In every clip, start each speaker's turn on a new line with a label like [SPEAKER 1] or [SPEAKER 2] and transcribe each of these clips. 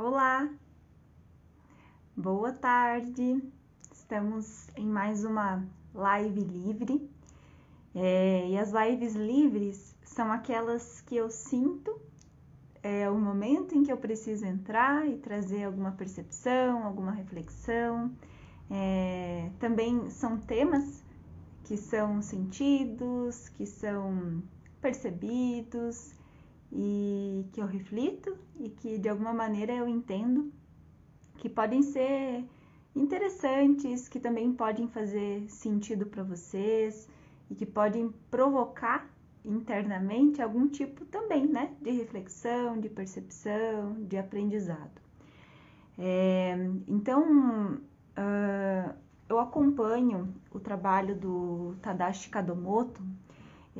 [SPEAKER 1] Olá, boa tarde. Estamos em mais uma live livre. É, e as lives livres são aquelas que eu sinto é o momento em que eu preciso entrar e trazer alguma percepção, alguma reflexão. É, também são temas que são sentidos, que são percebidos e que eu reflito e que de alguma maneira eu entendo que podem ser interessantes, que também podem fazer sentido para vocês e que podem provocar internamente algum tipo também, né, de reflexão, de percepção, de aprendizado. É, então, uh, eu acompanho o trabalho do Tadashi Kadomoto,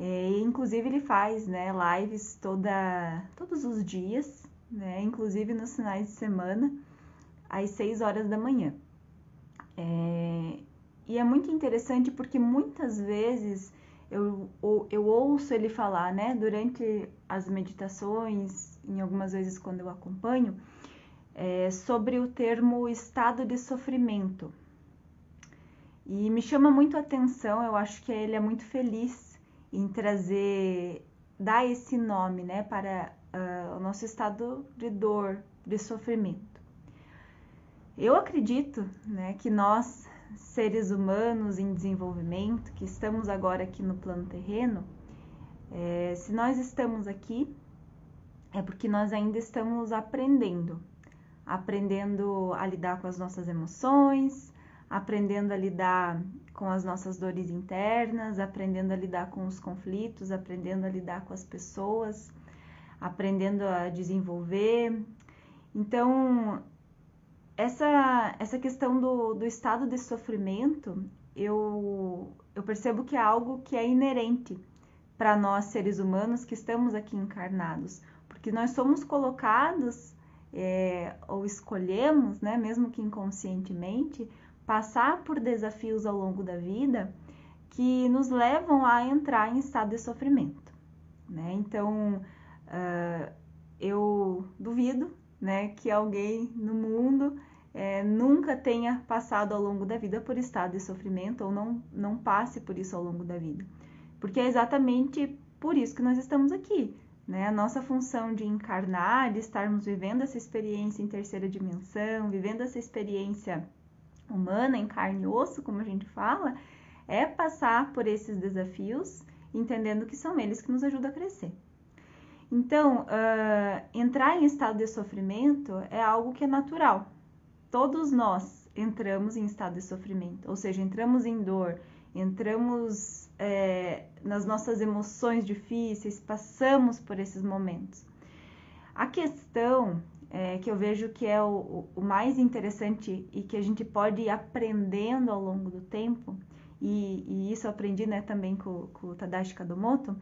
[SPEAKER 1] é, inclusive ele faz né, lives toda, todos os dias, né, inclusive nos finais de semana, às 6 horas da manhã. É, e é muito interessante porque muitas vezes eu, eu ouço ele falar, né, durante as meditações, em algumas vezes quando eu acompanho, é, sobre o termo estado de sofrimento. E me chama muito a atenção, eu acho que ele é muito feliz em trazer, dar esse nome, né, para uh, o nosso estado de dor, de sofrimento. Eu acredito, né, que nós seres humanos em desenvolvimento, que estamos agora aqui no plano terreno, é, se nós estamos aqui, é porque nós ainda estamos aprendendo. Aprendendo a lidar com as nossas emoções, aprendendo a lidar com as nossas dores internas, aprendendo a lidar com os conflitos, aprendendo a lidar com as pessoas, aprendendo a desenvolver. Então, essa, essa questão do, do estado de sofrimento, eu, eu percebo que é algo que é inerente para nós seres humanos que estamos aqui encarnados, porque nós somos colocados é, ou escolhemos, né, mesmo que inconscientemente, passar por desafios ao longo da vida que nos levam a entrar em estado de sofrimento. Né? Então, uh, eu duvido né, que alguém no mundo é, nunca tenha passado ao longo da vida por estado de sofrimento ou não, não passe por isso ao longo da vida. Porque é exatamente por isso que nós estamos aqui. Né? A nossa função de encarnar, de estarmos vivendo essa experiência em terceira dimensão, vivendo essa experiência humana em carne e osso, como a gente fala, é passar por esses desafios, entendendo que são eles que nos ajudam a crescer. Então, uh, entrar em estado de sofrimento é algo que é natural, todos nós entramos em estado de sofrimento, ou seja, entramos em dor, entramos é, nas nossas emoções difíceis, passamos por esses momentos. A questão é, que eu vejo que é o, o, mais interessante e que a gente pode ir aprendendo ao longo do tempo, e, e isso eu aprendi né, também com, com o Tadashi Kadomoto,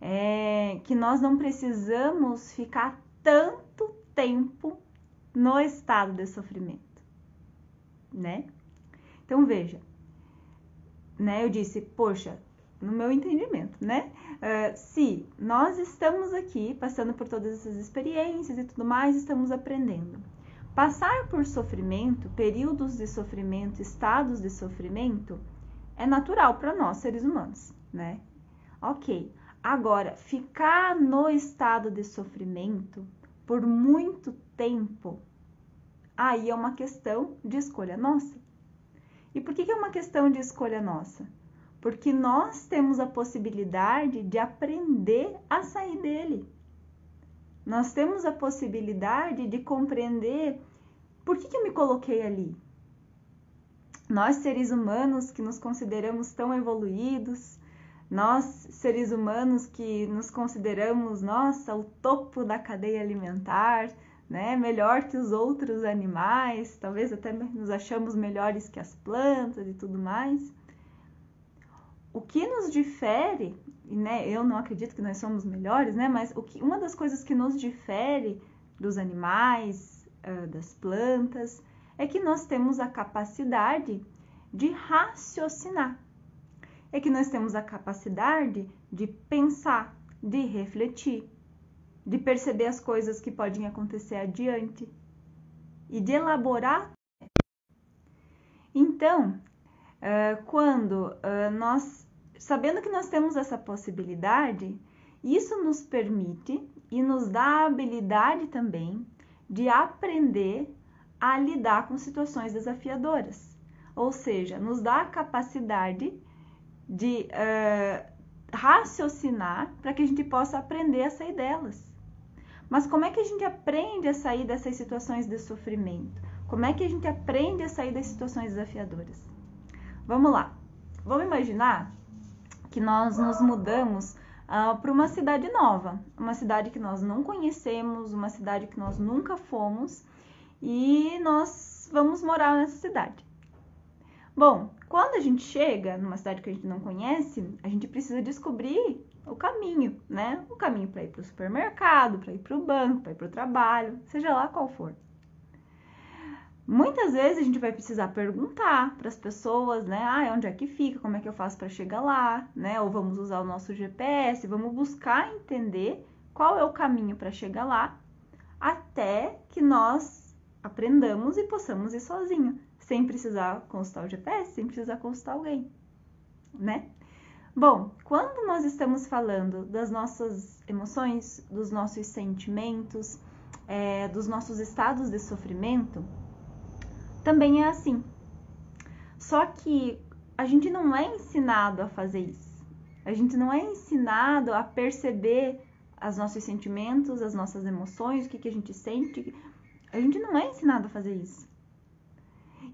[SPEAKER 1] é que nós não precisamos ficar tanto tempo no estado de sofrimento, né? Então veja, né? Eu disse, poxa, no meu entendimento, né? Uh, se nós estamos aqui passando por todas essas experiências e tudo mais, estamos aprendendo. Passar por sofrimento, períodos de sofrimento, estados de sofrimento, é natural para nós seres humanos, né? Ok. Agora, ficar no estado de sofrimento por muito tempo, aí é uma questão de escolha nossa. E por que, que é uma questão de escolha nossa? Porque nós temos a possibilidade de aprender a sair dele. Nós temos a possibilidade de compreender por que, que eu me coloquei ali. Nós, seres humanos que nos consideramos tão evoluídos, nós, seres humanos que nos consideramos, nossa, o topo da cadeia alimentar, né? Melhor que os outros animais, talvez até nos achamos melhores que as plantas e tudo mais. O que nos difere, né? Eu não acredito que nós somos melhores, né? Mas o que, uma das coisas que nos difere dos animais, das plantas, é que nós temos a capacidade de raciocinar é que nós temos a capacidade de pensar, de refletir, de perceber as coisas que podem acontecer adiante, e de elaborar. Então, quando nós, sabendo que nós temos essa possibilidade, isso nos permite e nos dá a habilidade também de aprender a lidar com situações desafiadoras. Ou seja, nos dá a capacidade de uh, raciocinar para que a gente possa aprender a sair delas. Mas como é que a gente aprende a sair dessas situações de sofrimento? Como é que a gente aprende a sair das situações desafiadoras? Vamos lá. Vamos imaginar que nós nos mudamos uh, para uma cidade nova, uma cidade que nós não conhecemos, uma cidade que nós nunca fomos e nós vamos morar nessa cidade. Bom, quando a gente chega numa cidade que a gente não conhece, a gente precisa descobrir o caminho, né? O caminho para ir para o supermercado, para ir para o banco, para ir para o trabalho, seja lá qual for. Muitas vezes a gente vai precisar perguntar para as pessoas, né? Ah, onde é que fica? Como é que eu faço para chegar lá? Né? Ou vamos usar o nosso GPS, vamos buscar entender qual é o caminho para chegar lá, até que nós aprendamos e possamos ir sozinho, sem precisar consultar o GPS, sem precisar consultar alguém, né? Bom, quando nós estamos falando das nossas emoções, dos nossos sentimentos, é, dos nossos estados de sofrimento, também é assim. Só que a gente não é ensinado a fazer isso. A gente não é ensinado a perceber os nossos sentimentos, as nossas emoções, o que, que a gente sente, a gente não é ensinado a fazer isso.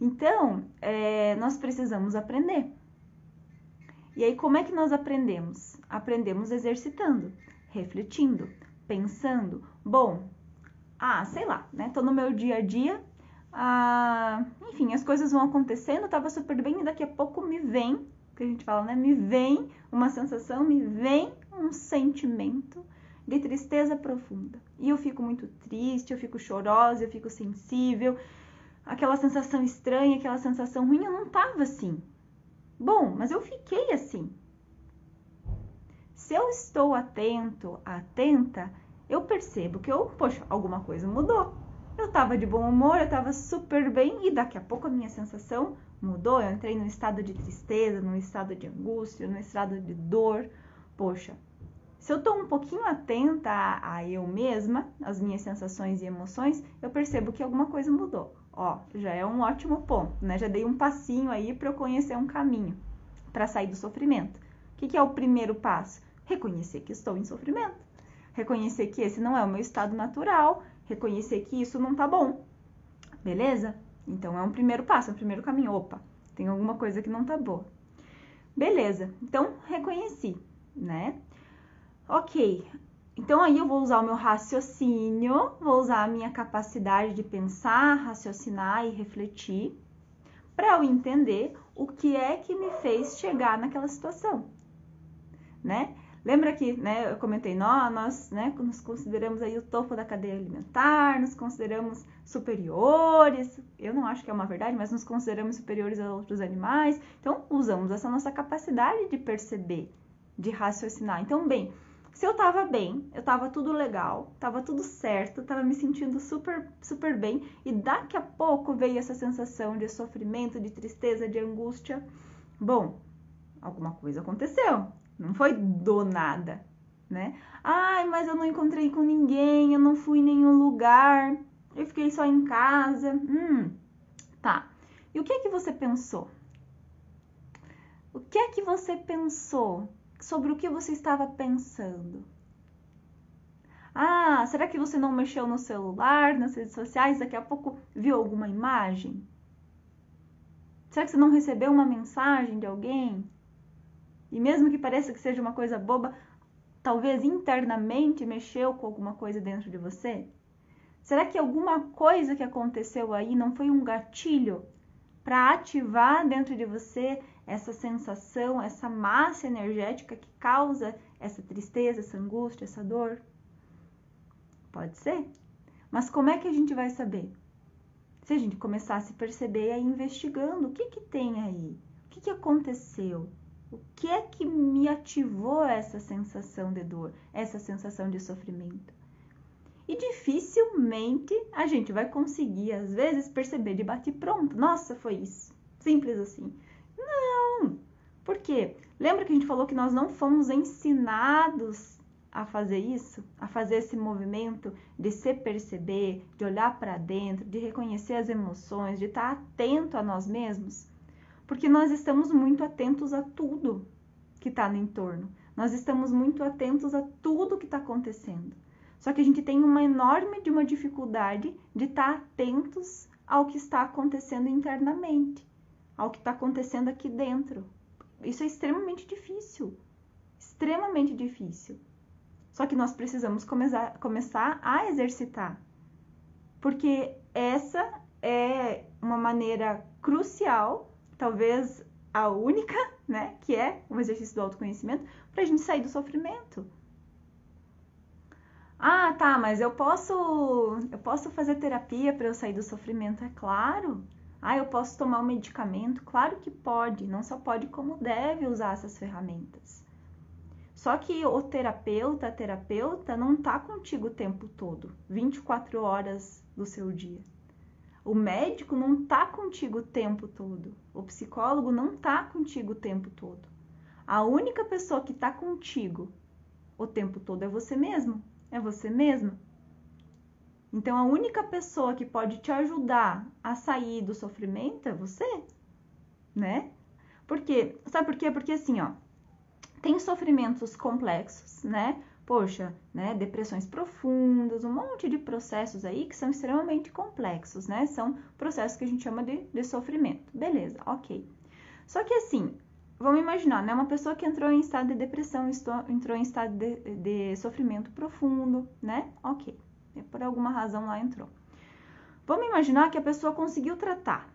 [SPEAKER 1] Então, é, nós precisamos aprender. E aí, como é que nós aprendemos? Aprendemos exercitando, refletindo, pensando. Bom, ah, sei lá, né? Tô no meu dia a dia, ah, enfim, as coisas vão acontecendo, tava super bem e daqui a pouco me vem, que a gente fala, né? Me vem uma sensação, me vem um sentimento de tristeza profunda. E eu fico muito triste, eu fico chorosa, eu fico sensível. Aquela sensação estranha, aquela sensação ruim, eu não tava assim. Bom, mas eu fiquei assim. Se eu estou atento, atenta, eu percebo que eu, poxa, alguma coisa mudou. Eu tava de bom humor, eu tava super bem e daqui a pouco a minha sensação mudou. Eu entrei num estado de tristeza, num estado de angústia, num estado de dor. Poxa, se eu estou um pouquinho atenta a, a, eu mesma, as minhas sensações e emoções, eu percebo que alguma coisa mudou. Ó, já é um ótimo ponto, né? Já dei um passinho aí para eu conhecer um caminho para sair do sofrimento. O que, que é o primeiro passo? Reconhecer que estou em sofrimento. Reconhecer que esse não é o meu estado natural. Reconhecer que isso não tá bom. Beleza? Então é um primeiro passo, é um primeiro caminho. Opa, tem alguma coisa que não tá boa. Beleza, então reconheci, né? Ok, então aí eu vou usar o meu raciocínio, vou usar a minha capacidade de pensar, raciocinar e refletir para eu entender o que é que me fez chegar naquela situação, né? Lembra que, né, eu comentei, nós, nós né, nos consideramos aí o topo da cadeia alimentar, nos consideramos superiores, eu não acho que é uma verdade, mas nos consideramos superiores a outros animais, então usamos essa nossa capacidade de perceber, de raciocinar. Então, bem, se eu tava bem, eu tava tudo legal, tava tudo certo, tava me sentindo super, super bem, e daqui a pouco veio essa sensação de sofrimento, de tristeza, de angústia. Bom, alguma coisa aconteceu, não foi do nada, né? Ai, mas eu não encontrei com ninguém, eu não fui em nenhum lugar, eu fiquei só em casa. Hum, tá. E o que é que você pensou? O que é que você pensou sobre o que você estava pensando. Ah, será que você não mexeu no celular, nas redes sociais, daqui a pouco viu alguma imagem? Será que você não recebeu uma mensagem de alguém? E mesmo que pareça que seja uma coisa boba, talvez internamente mexeu com alguma coisa dentro de você? Será que alguma coisa que aconteceu aí não foi um gatilho para ativar dentro de você essa sensação, essa massa energética que causa essa tristeza, essa angústia, essa dor? Pode ser. Mas como é que a gente vai saber? Se a gente começar a se perceber aí investigando o que que tem aí, o que que aconteceu, o que é que me ativou essa sensação de dor, essa sensação de sofrimento. E dificilmente a gente vai conseguir, às vezes, perceber de bate pronto. Nossa, foi isso. Simples assim. Não! Por quê? Lembra que a gente falou que nós não fomos ensinados a fazer isso, a fazer esse movimento de se perceber, de olhar para dentro, de reconhecer as emoções, de estar atento a nós mesmos? Porque nós estamos muito atentos a tudo que está no entorno. Nós estamos muito atentos a tudo que está acontecendo. Só que a gente tem uma enorme de uma dificuldade de estar atentos ao que está acontecendo internamente, ao que está acontecendo aqui dentro. Isso é extremamente difícil, extremamente difícil. Só que nós precisamos começar, começar a exercitar, porque essa é uma maneira crucial, talvez a única, né, que é o exercício do autoconhecimento, para a gente sair do sofrimento. Ah, tá, mas eu posso, eu posso fazer terapia para eu sair do sofrimento, é claro. Ah, eu posso tomar um medicamento? Claro que pode, não só pode, como deve usar essas ferramentas. Só que o terapeuta, a terapeuta, não tá contigo o tempo todo, 24 horas do seu dia. O médico não tá contigo o tempo todo. O psicólogo não tá contigo o tempo todo. A única pessoa que tá contigo o tempo todo é você mesmo. É você mesma. Então a única pessoa que pode te ajudar a sair do sofrimento é você, né? Por quê? Sabe por quê? Porque assim, ó, tem sofrimentos complexos, né? Poxa, né? Depressões profundas, um monte de processos aí que são extremamente complexos, né? São processos que a gente chama de, de sofrimento. Beleza, ok. Só que assim, vamos imaginar, né? Uma pessoa que entrou em estado de depressão, entrou em estado de, de sofrimento profundo, né? Ok. Por alguma razão lá entrou. Vamos imaginar que a pessoa conseguiu tratar,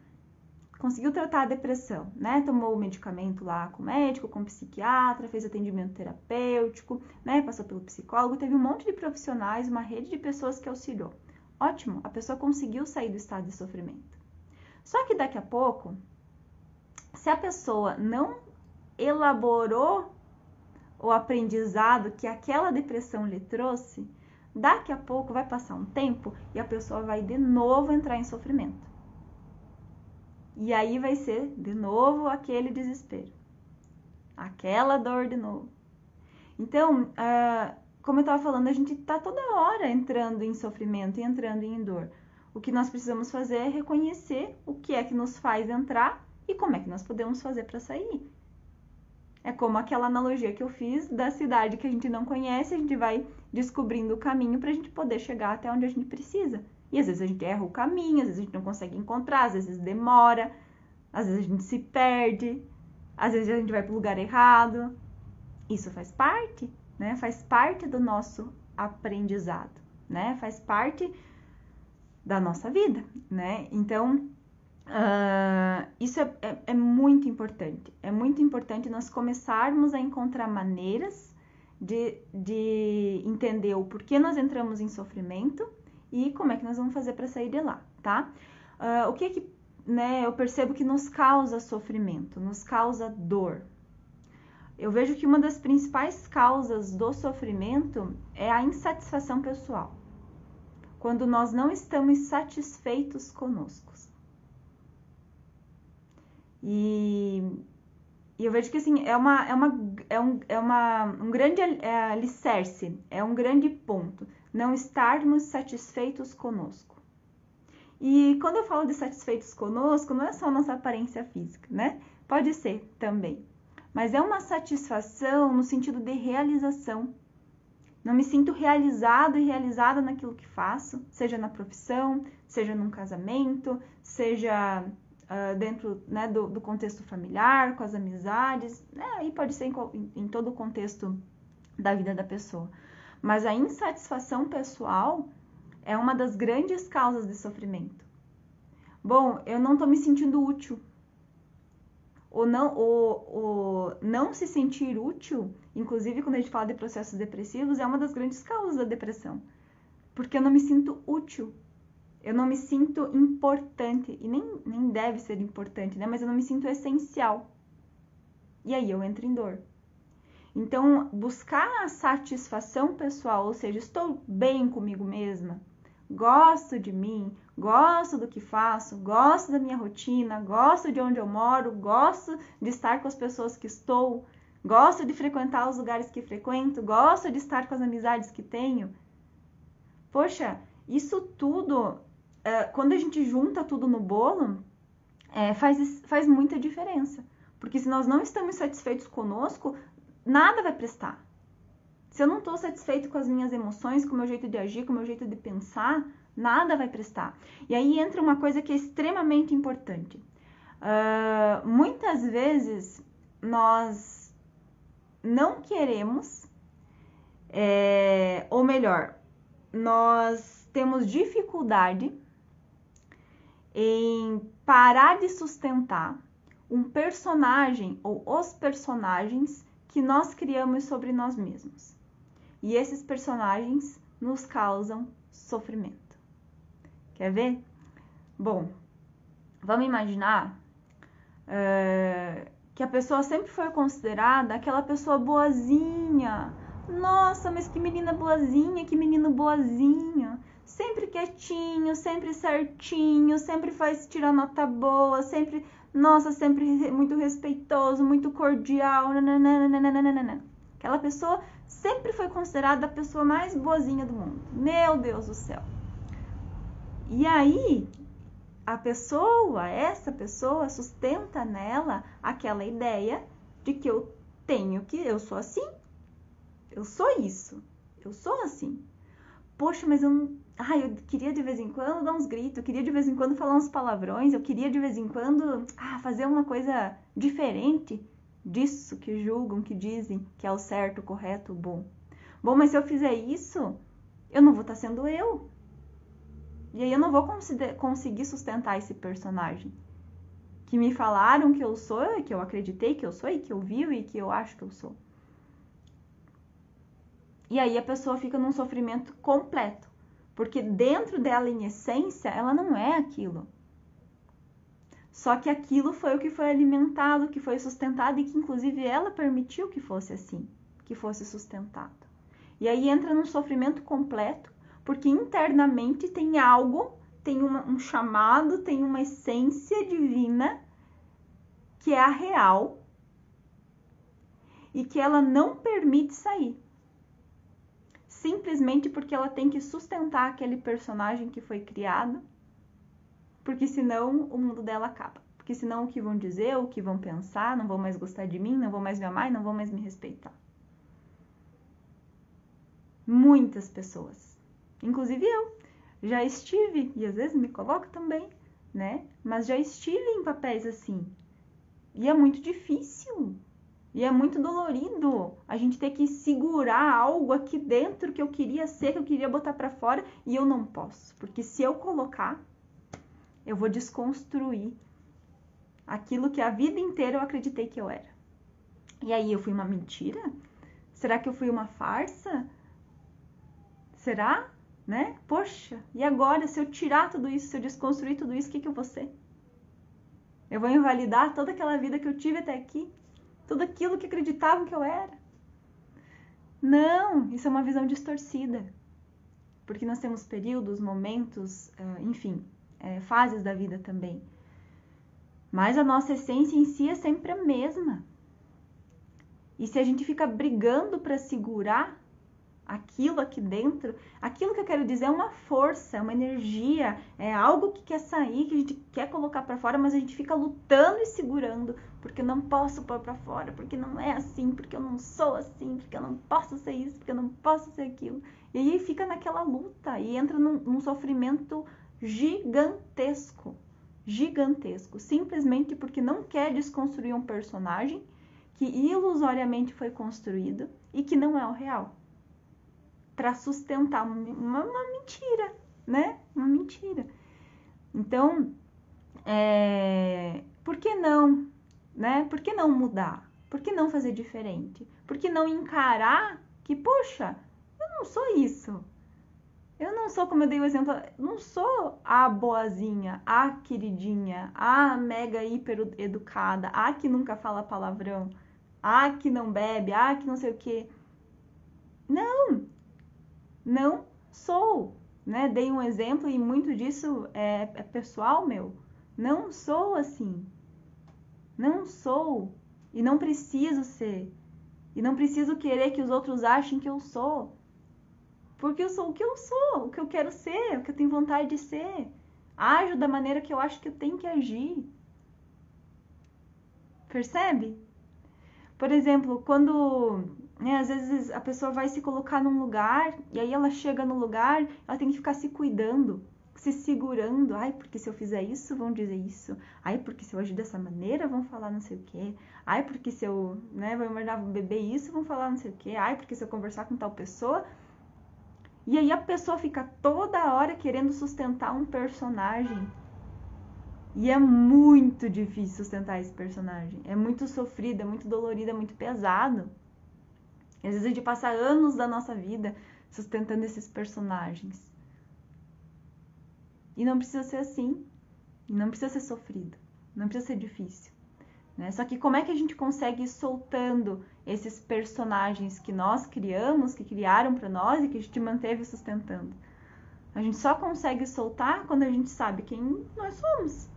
[SPEAKER 1] conseguiu tratar a depressão, né? Tomou o medicamento lá com o médico, com o psiquiatra, fez atendimento terapêutico, né? Passou pelo psicólogo, teve um monte de profissionais, uma rede de pessoas que auxiliou. Ótimo, a pessoa conseguiu sair do estado de sofrimento. Só que daqui a pouco, se a pessoa não elaborou o aprendizado que aquela depressão lhe trouxe, daqui a pouco vai passar um tempo e a pessoa vai de novo entrar em sofrimento. E aí vai ser de novo aquele desespero, aquela dor de novo. Então, uh, como eu estava falando, a gente está toda hora entrando em sofrimento e entrando em dor. O que nós precisamos fazer é reconhecer o que é que nos faz entrar e como é que nós podemos fazer para sair. É como aquela analogia que eu fiz da cidade que a gente não conhece, a gente vai descobrindo o caminho para a gente poder chegar até onde a gente precisa. E às vezes a gente erra o caminho, às vezes a gente não consegue encontrar, às vezes demora, às vezes a gente se perde, às vezes a gente vai para o lugar errado. Isso faz parte, né? Faz parte do nosso aprendizado, né? Faz parte da nossa vida, né? Então, uh, isso é, é, é muito importante. É muito importante nós começarmos a encontrar maneiras de, de entender o porquê nós entramos em sofrimento e como é que nós vamos fazer para sair de lá, tá? Uh, o que que né, eu percebo que nos causa sofrimento, nos causa dor. Eu vejo que uma das principais causas do sofrimento é a insatisfação pessoal. Quando nós não estamos satisfeitos conosco. E, e eu vejo que assim, é, uma, é, uma, é, um, é uma, um grande é, alicerce, é um grande ponto não estarmos satisfeitos conosco. E quando eu falo de satisfeitos conosco, não é só nossa aparência física, né? Pode ser também. Mas é uma satisfação no sentido de realização. Não me sinto realizado e realizada naquilo que faço, seja na profissão, seja num casamento, seja uh, dentro né, do, do, contexto familiar, com as amizades, né? aí pode ser em, em todo o contexto da vida da pessoa. Mas a insatisfação pessoal é uma das grandes causas de sofrimento. Bom, eu não estou me sentindo útil. O não, o, o não se sentir útil, inclusive quando a gente fala de processos depressivos, é uma das grandes causas da depressão. Porque eu não me sinto útil. Eu não me sinto importante. E nem, nem deve ser importante, né? Mas eu não me sinto essencial. E aí eu entro em dor. Então, buscar a satisfação pessoal, ou seja, estou bem comigo mesma, gosto de mim, gosto do que faço, gosto da minha rotina, gosto de onde eu moro, gosto de estar com as pessoas que estou, gosto de frequentar os lugares que frequento, gosto de estar com as amizades que tenho. Poxa, isso tudo, é, quando a gente junta tudo no bolo, é, faz, faz muita diferença. Porque se nós não estamos satisfeitos conosco, nada vai prestar. Se eu não estou satisfeito com as minhas emoções, com o meu jeito de agir, com o meu jeito de pensar, nada vai prestar. E aí entra uma coisa que é extremamente importante. Uh, muitas vezes nós não queremos, é, ou melhor, nós temos dificuldade em parar de sustentar um personagem ou os personagens que nós criamos sobre nós mesmos. E esses personagens nos causam sofrimento. Quer ver? Bom, vamos imaginar é, que a pessoa sempre foi considerada aquela pessoa boazinha. Nossa, mas que menina boazinha, que menino boazinho. Sempre quietinho, sempre certinho, sempre faz tirar nota boa, sempre, nossa, sempre muito respeitoso, muito cordial. Nananana. Aquela pessoa sempre foi considerada a pessoa mais boazinha do mundo. Meu Deus do céu. E aí, a pessoa, essa pessoa, sustenta nela aquela ideia de que eu tenho que, eu sou assim, eu sou isso, eu sou assim. Poxa, mas eu não. Ai, eu queria de vez em quando dar uns gritos, eu queria de vez em quando falar uns palavrões, eu queria de vez em quando ah, fazer uma coisa diferente disso que julgam, que dizem que é o certo, o correto, o bom. Bom, mas se eu fizer isso, eu não vou estar sendo eu. E aí eu não vou conseguir sustentar esse personagem. Que me falaram que eu sou, que eu acreditei que eu sou, e que eu vivo e que eu acho que eu sou. E aí a pessoa fica num sofrimento completo. Porque dentro dela, em essência, ela não é aquilo. Só que aquilo foi o que foi alimentado, que foi sustentado e que inclusive ela permitiu que fosse assim, que fosse sustentado. E aí entra num sofrimento completo porque internamente tem algo, tem uma, um chamado, tem uma essência divina que é a real e que ela não permite sair. Simplesmente porque ela tem que sustentar aquele personagem que foi criado, porque senão o mundo dela acaba. Porque senão o que vão dizer, o que vão pensar, não vão mais gostar de mim, não vão mais me amar, não vão mais me respeitar. Muitas pessoas Inclusive eu já estive, e às vezes me coloco também, né? Mas já estive em papéis assim. E é muito difícil. E é muito dolorido a gente ter que segurar algo aqui dentro que eu queria ser, que eu queria botar para fora e eu não posso, porque se eu colocar, eu vou desconstruir aquilo que a vida inteira eu acreditei que eu era. E aí eu fui uma mentira? Será que eu fui uma farsa? Será? né? Poxa, e agora se eu tirar tudo isso, se eu desconstruir tudo isso, o que, que eu vou ser? Eu vou invalidar toda aquela vida que eu tive até aqui? Tudo aquilo que acreditavam que eu era? Não, isso é uma visão distorcida. Porque nós temos períodos, momentos, enfim, é, fases da vida também. Mas a nossa essência em si é sempre a mesma. E se a gente fica brigando para segurar aquilo aqui dentro, aquilo que eu quero dizer é uma força, é uma energia, é algo que quer sair, que a gente quer colocar para fora, mas a gente fica lutando e segurando, porque eu não posso pôr para fora, porque não é assim, porque eu não sou assim, porque eu não posso ser isso, porque eu não posso ser aquilo. E aí fica naquela luta e entra num, num sofrimento gigantesco, gigantesco, simplesmente porque não quer desconstruir um personagem que ilusoriamente foi construído e que não é o real para sustentar uma, uma, mentira, né? Uma mentira. Então, é, por que não, né? Por que não mudar? Por que não fazer diferente? Por que não encarar que, poxa, eu não sou isso. Eu não sou, como eu dei o exemplo, não sou a boazinha, a queridinha, a mega hiper educada, a que nunca fala palavrão, ah, que não bebe, ah, que não sei o quê. Não, não sou, né? Dei um exemplo e muito disso é, é pessoal meu. Não sou assim. Não sou e não preciso ser. E não preciso querer que os outros achem que eu sou. Porque eu sou o que eu sou, o que eu quero ser, o que eu tenho vontade de ser. Ajo da maneira que eu acho que eu tenho que agir. Percebe? Por exemplo, quando né, às vezes a pessoa vai se colocar num lugar e aí ela chega no lugar, ela tem que ficar se cuidando, se segurando. Ai, porque se eu fizer isso, vão dizer isso. Ai, porque se eu agir dessa maneira, vão falar não sei o quê. Ai, porque se eu né, vou mandar beber isso, vão falar não sei o quê. Ai, porque se eu conversar com tal pessoa, e aí a pessoa fica toda hora querendo sustentar um personagem. E é muito difícil sustentar esse personagem. É muito sofrido, é muito dolorido, é muito pesado. Às vezes a gente passa anos da nossa vida sustentando esses personagens. E não precisa ser assim. Não precisa ser sofrido. Não precisa ser difícil. Né? Só que como é que a gente consegue ir soltando esses personagens que nós criamos, que criaram para nós e que a gente manteve sustentando? A gente só consegue soltar quando a gente sabe quem nós somos.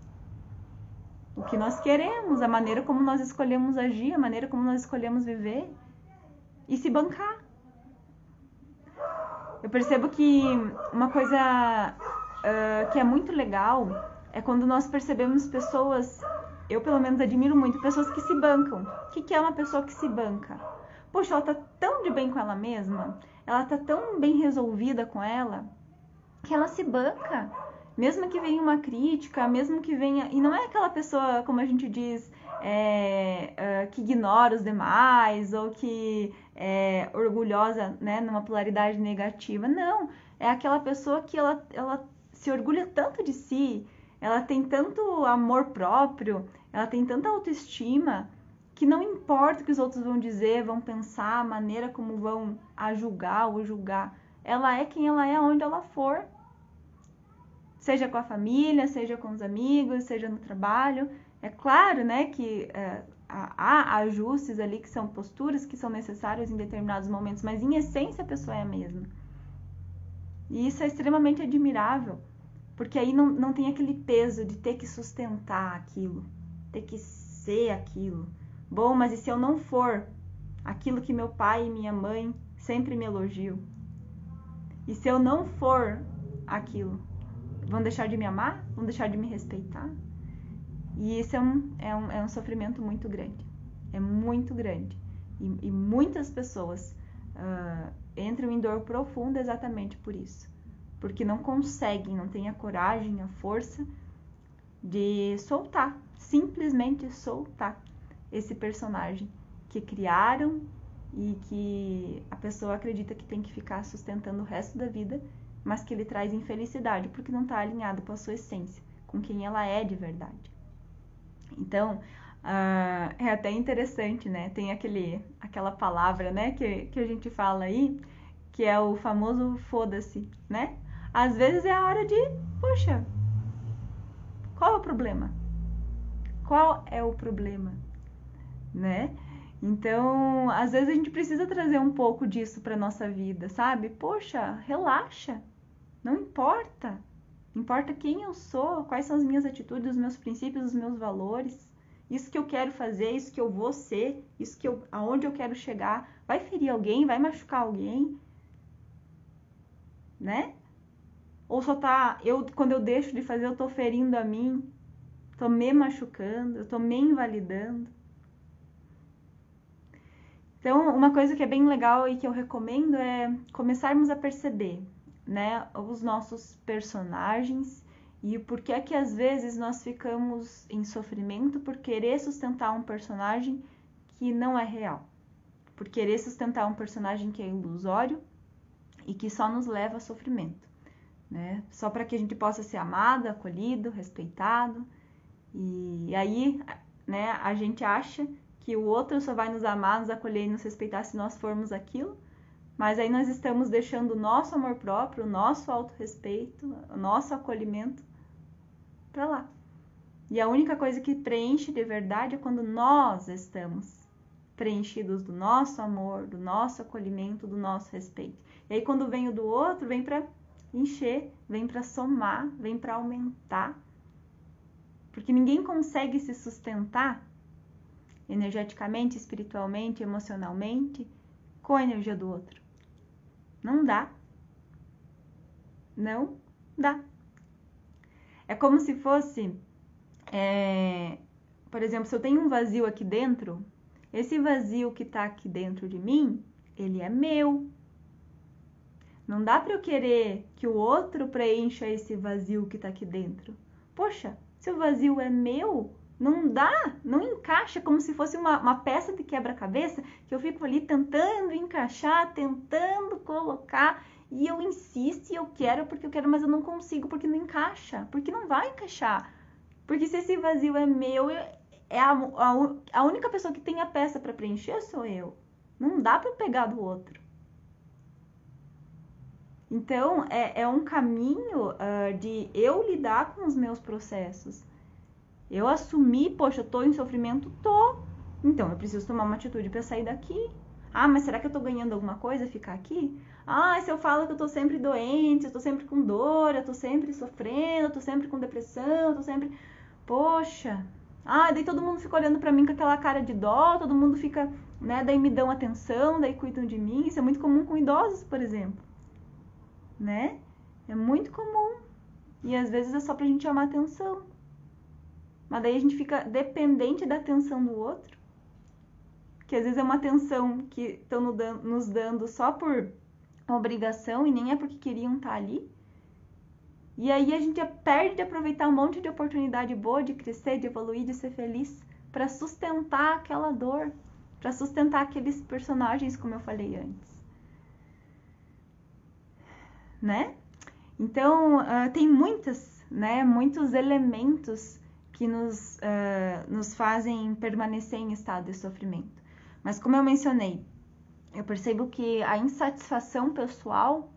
[SPEAKER 1] O que nós queremos, a maneira como nós escolhemos agir, a maneira como nós escolhemos viver e se bancar. Eu percebo que uma coisa uh, que é muito legal é quando nós percebemos pessoas eu pelo menos admiro muito pessoas que se bancam. O que, que é uma pessoa que se banca? Poxa, ela tá tão de bem com ela mesma, ela tá tão bem resolvida com ela, que ela se banca. Mesmo que venha uma crítica, mesmo que venha. E não é aquela pessoa, como a gente diz, é, é, que ignora os demais ou que é orgulhosa, né, numa polaridade negativa. Não. É aquela pessoa que ela, ela se orgulha tanto de si, ela tem tanto amor próprio, ela tem tanta autoestima que não importa o que os outros vão dizer, vão pensar, a maneira como vão a julgar ou julgar. Ela é quem ela é onde ela for. Seja com a família, seja com os amigos, seja no trabalho. É claro, né, que é, há ajustes ali que são posturas que são necessárias em determinados momentos, mas em essência a pessoa é a mesma. E isso é extremamente admirável. Porque aí não, não tem aquele peso de ter que sustentar aquilo, ter que ser aquilo. Bom, mas e se eu não for aquilo que meu pai e minha mãe sempre me elogiam? E se eu não for aquilo, vão deixar de me amar? Vão deixar de me respeitar? E isso é um, é um, é um sofrimento muito grande. É muito grande. E, e muitas pessoas uh, entram em dor profunda exatamente por isso porque não conseguem, não têm a coragem, a força de soltar, simplesmente soltar esse personagem que criaram e que a pessoa acredita que tem que ficar sustentando o resto da vida, mas que ele traz infelicidade porque não está alinhado com a sua essência, com quem ela é de verdade. Então, uh, é até interessante, né? Tem aquele, aquela palavra, né, que, que a gente fala aí, que é o famoso foda-se, né? Às vezes é a hora de, poxa, qual é o problema? Qual é o problema? Né? Então, às vezes a gente precisa trazer um pouco disso para nossa vida, sabe? Poxa, relaxa. Não importa. Importa quem eu sou, quais são as minhas atitudes, os meus princípios, os meus valores. Isso que eu quero fazer, isso que eu vou ser, isso que eu, aonde eu quero chegar, vai ferir alguém, vai machucar alguém, né? Ou só tá, eu quando eu deixo de fazer, eu tô ferindo a mim, tô me machucando, eu tô me invalidando. Então, uma coisa que é bem legal e que eu recomendo é começarmos a perceber, né, os nossos personagens e por que é que às vezes nós ficamos em sofrimento por querer sustentar um personagem que não é real, por querer sustentar um personagem que é ilusório e que só nos leva a sofrimento né? Só para que a gente possa ser amado, acolhido, respeitado. E aí, né, a gente acha que o outro só vai nos amar, nos acolher e nos respeitar se nós formos aquilo. Mas aí nós estamos deixando o nosso amor próprio, o nosso autorrespeito, o nosso acolhimento para lá. E a única coisa que preenche de verdade é quando nós estamos preenchidos do nosso amor, do nosso acolhimento, do nosso respeito. E aí quando vem o do outro, vem para encher, vem para somar, vem para aumentar. Porque ninguém consegue se sustentar energeticamente, espiritualmente, emocionalmente com a energia do outro. Não dá. Não dá. É como se fosse, é, por exemplo, se eu tenho um vazio aqui dentro, esse vazio que está aqui dentro de mim, ele é meu. Não dá para eu querer que o outro preencha esse vazio que está aqui dentro. Poxa, se o vazio é meu, não dá, não encaixa como se fosse uma, uma peça de quebra-cabeça que eu fico ali tentando encaixar, tentando colocar e eu insisto e eu quero porque eu quero, mas eu não consigo porque não encaixa, porque não vai encaixar. Porque se esse vazio é meu, é a, a, a única pessoa que tem a peça para preencher sou eu. Não dá para pegar do outro. Então, é, é um caminho uh, de eu lidar com os meus processos. Eu assumir, poxa, eu tô em sofrimento? Tô. Então, eu preciso tomar uma atitude para sair daqui. Ah, mas será que eu tô ganhando alguma coisa ficar aqui? Ah, se eu falo que eu tô sempre doente, eu tô sempre com dor, eu tô sempre sofrendo, eu tô sempre com depressão, eu tô sempre. Poxa, ah, daí todo mundo fica olhando para mim com aquela cara de dó, todo mundo fica, né, daí me dão atenção, daí cuidam de mim. Isso é muito comum com idosos, por exemplo. Né? É muito comum. E às vezes é só pra gente chamar atenção. Mas daí a gente fica dependente da atenção do outro. Que às vezes é uma atenção que estão nos dando só por obrigação e nem é porque queriam estar tá ali. E aí a gente perde de aproveitar um monte de oportunidade boa de crescer, de evoluir, de ser feliz, para sustentar aquela dor, para sustentar aqueles personagens, como eu falei antes. Né? Então, uh, tem muitas, né, muitos elementos que nos, uh, nos fazem permanecer em estado de sofrimento. Mas, como eu mencionei, eu percebo que a insatisfação pessoal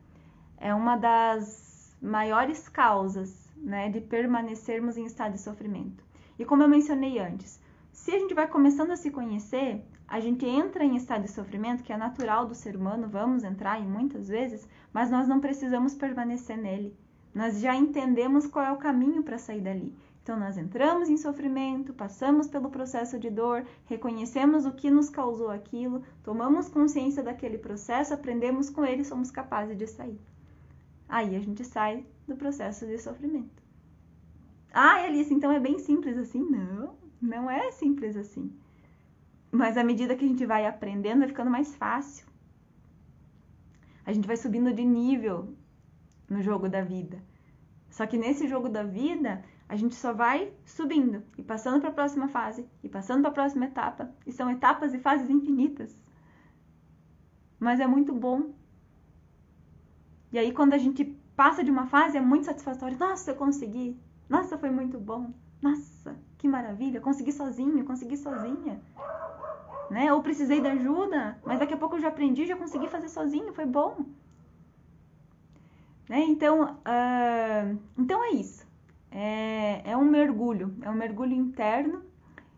[SPEAKER 1] é uma das maiores causas né, de permanecermos em estado de sofrimento. E como eu mencionei antes, se a gente vai começando a se conhecer, a gente entra em estado de sofrimento, que é natural do ser humano, vamos entrar em muitas vezes, mas nós não precisamos permanecer nele. Nós já entendemos qual é o caminho para sair dali. Então, nós entramos em sofrimento, passamos pelo processo de dor, reconhecemos o que nos causou aquilo, tomamos consciência daquele processo, aprendemos com ele somos capazes de sair. Aí a gente sai do processo de sofrimento. Ah, Alice, então é bem simples assim? Não, não é simples assim. Mas à medida que a gente vai aprendendo, vai ficando mais fácil. A gente vai subindo de nível no jogo da vida. Só que nesse jogo da vida, a gente só vai subindo e passando para a próxima fase e passando para a próxima etapa. E são etapas e fases infinitas. Mas é muito bom e aí, quando a gente passa de uma fase, é muito satisfatório. Nossa, eu consegui. Nossa, foi muito bom. Nossa, que maravilha. Consegui sozinho, consegui sozinha. Né? Ou precisei de ajuda, mas daqui a pouco eu já aprendi, já consegui fazer sozinho, foi bom. Né? Então, uh, então é isso. É, é um mergulho, é um mergulho interno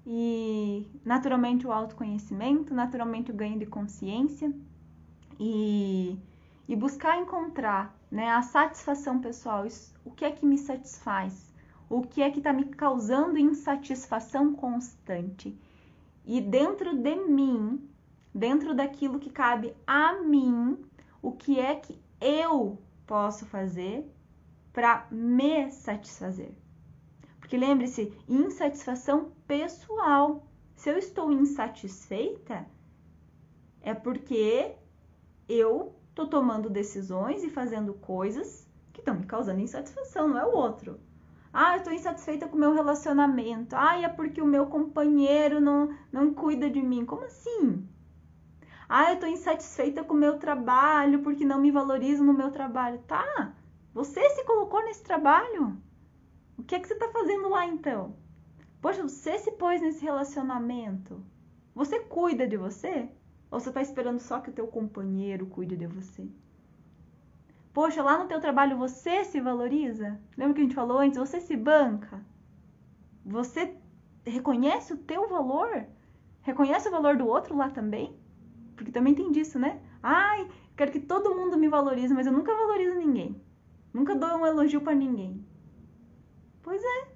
[SPEAKER 1] e naturalmente o autoconhecimento, naturalmente o ganho de consciência e e buscar encontrar né, a satisfação pessoal, o que é que me satisfaz, o que é que está me causando insatisfação constante. E dentro de mim, dentro daquilo que cabe a mim, o que é que eu posso fazer para me satisfazer. Porque lembre-se, insatisfação pessoal. Se eu estou insatisfeita, é porque eu Tô tomando decisões e fazendo coisas que estão me causando insatisfação, não é o outro. Ah, eu tô insatisfeita com o meu relacionamento. Ah, é porque o meu companheiro não, não cuida de mim. Como assim? Ah, eu tô insatisfeita com o meu trabalho porque não me valorizo no meu trabalho. Tá, você se colocou nesse trabalho. O que é que você tá fazendo lá então? Poxa, você se pôs nesse relacionamento. Você cuida de você? Ou você está esperando só que o teu companheiro cuide de você? Poxa, lá no teu trabalho você se valoriza? Lembra que a gente falou antes? Você se banca? Você reconhece o teu valor? Reconhece o valor do outro lá também? Porque também tem disso, né? Ai, quero que todo mundo me valorize, mas eu nunca valorizo ninguém. Nunca dou um elogio para ninguém. Pois é.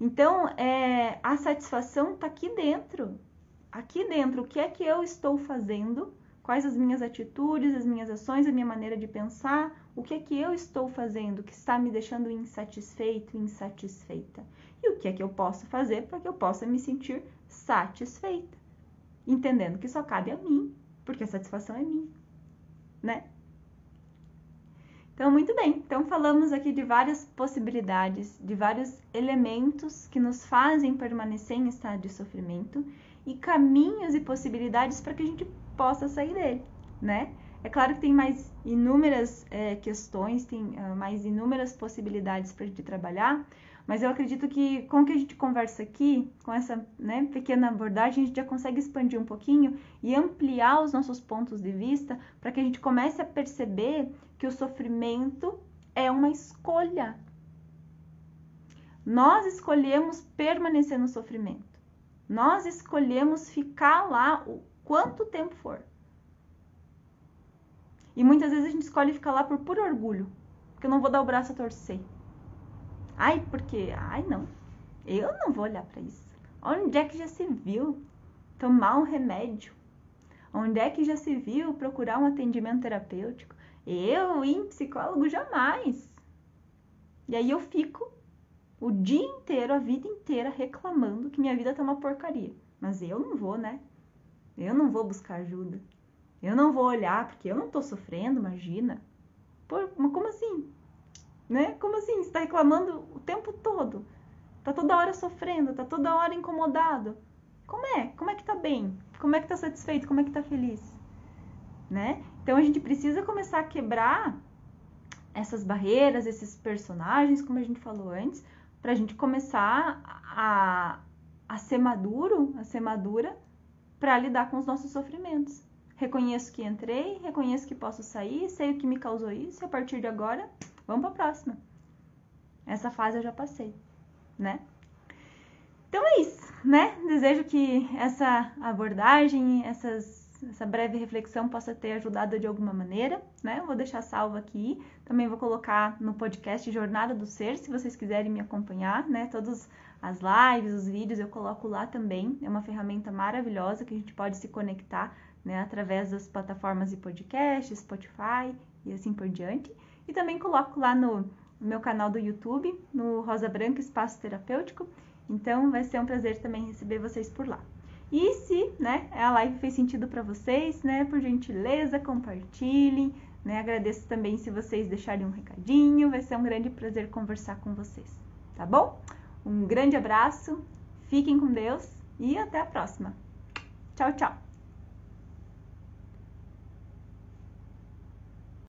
[SPEAKER 1] Então, é, a satisfação está aqui dentro. Aqui dentro, o que é que eu estou fazendo? Quais as minhas atitudes, as minhas ações, a minha maneira de pensar? O que é que eu estou fazendo que está me deixando insatisfeito, insatisfeita? E o que é que eu posso fazer para que eu possa me sentir satisfeita? Entendendo que só cabe a mim, porque a satisfação é minha, né? Então, muito bem. Então, falamos aqui de várias possibilidades, de vários elementos que nos fazem permanecer em estado de sofrimento e caminhos e possibilidades para que a gente possa sair dele, né? É claro que tem mais inúmeras é, questões, tem uh, mais inúmeras possibilidades para a gente trabalhar, mas eu acredito que com o que a gente conversa aqui, com essa né, pequena abordagem, a gente já consegue expandir um pouquinho e ampliar os nossos pontos de vista para que a gente comece a perceber que o sofrimento é uma escolha. Nós escolhemos permanecer no sofrimento. Nós escolhemos ficar lá o quanto tempo for. E muitas vezes a gente escolhe ficar lá por puro orgulho, porque eu não vou dar o braço a torcer. Ai, porque. Ai, não. Eu não vou olhar para isso. Onde é que já se viu tomar um remédio? Onde é que já se viu procurar um atendimento terapêutico? Eu, em psicólogo, jamais. E aí eu fico o dia inteiro, a vida inteira, reclamando que minha vida tá uma porcaria. Mas eu não vou, né? Eu não vou buscar ajuda. Eu não vou olhar, porque eu não tô sofrendo, imagina. Por, mas como assim? Né? Como assim? Está reclamando o tempo todo? Tá toda hora sofrendo, tá toda hora incomodado. Como é? Como é que tá bem? Como é que tá satisfeito? Como é que tá feliz? Né? Então a gente precisa começar a quebrar essas barreiras, esses personagens, como a gente falou antes, para a gente começar a, a ser maduro, a ser madura para lidar com os nossos sofrimentos. Reconheço que entrei, reconheço que posso sair, sei o que me causou isso, e a partir de agora Vamos para a próxima. Essa fase eu já passei, né? Então é isso, né? Desejo que essa abordagem, essas, essa breve reflexão possa ter ajudado de alguma maneira, né? Eu vou deixar salvo aqui. Também vou colocar no podcast Jornada do Ser, se vocês quiserem me acompanhar, né? Todas as lives, os vídeos eu coloco lá também. É uma ferramenta maravilhosa que a gente pode se conectar, né? Através das plataformas de podcast, Spotify e assim por diante. E também coloco lá no meu canal do YouTube, no Rosa Branca Espaço Terapêutico. Então vai ser um prazer também receber vocês por lá. E se, né, a live fez sentido para vocês, né, por gentileza, compartilhem, né? Agradeço também se vocês deixarem um recadinho, vai ser um grande prazer conversar com vocês, tá bom? Um grande abraço, fiquem com Deus e até a próxima. Tchau, tchau.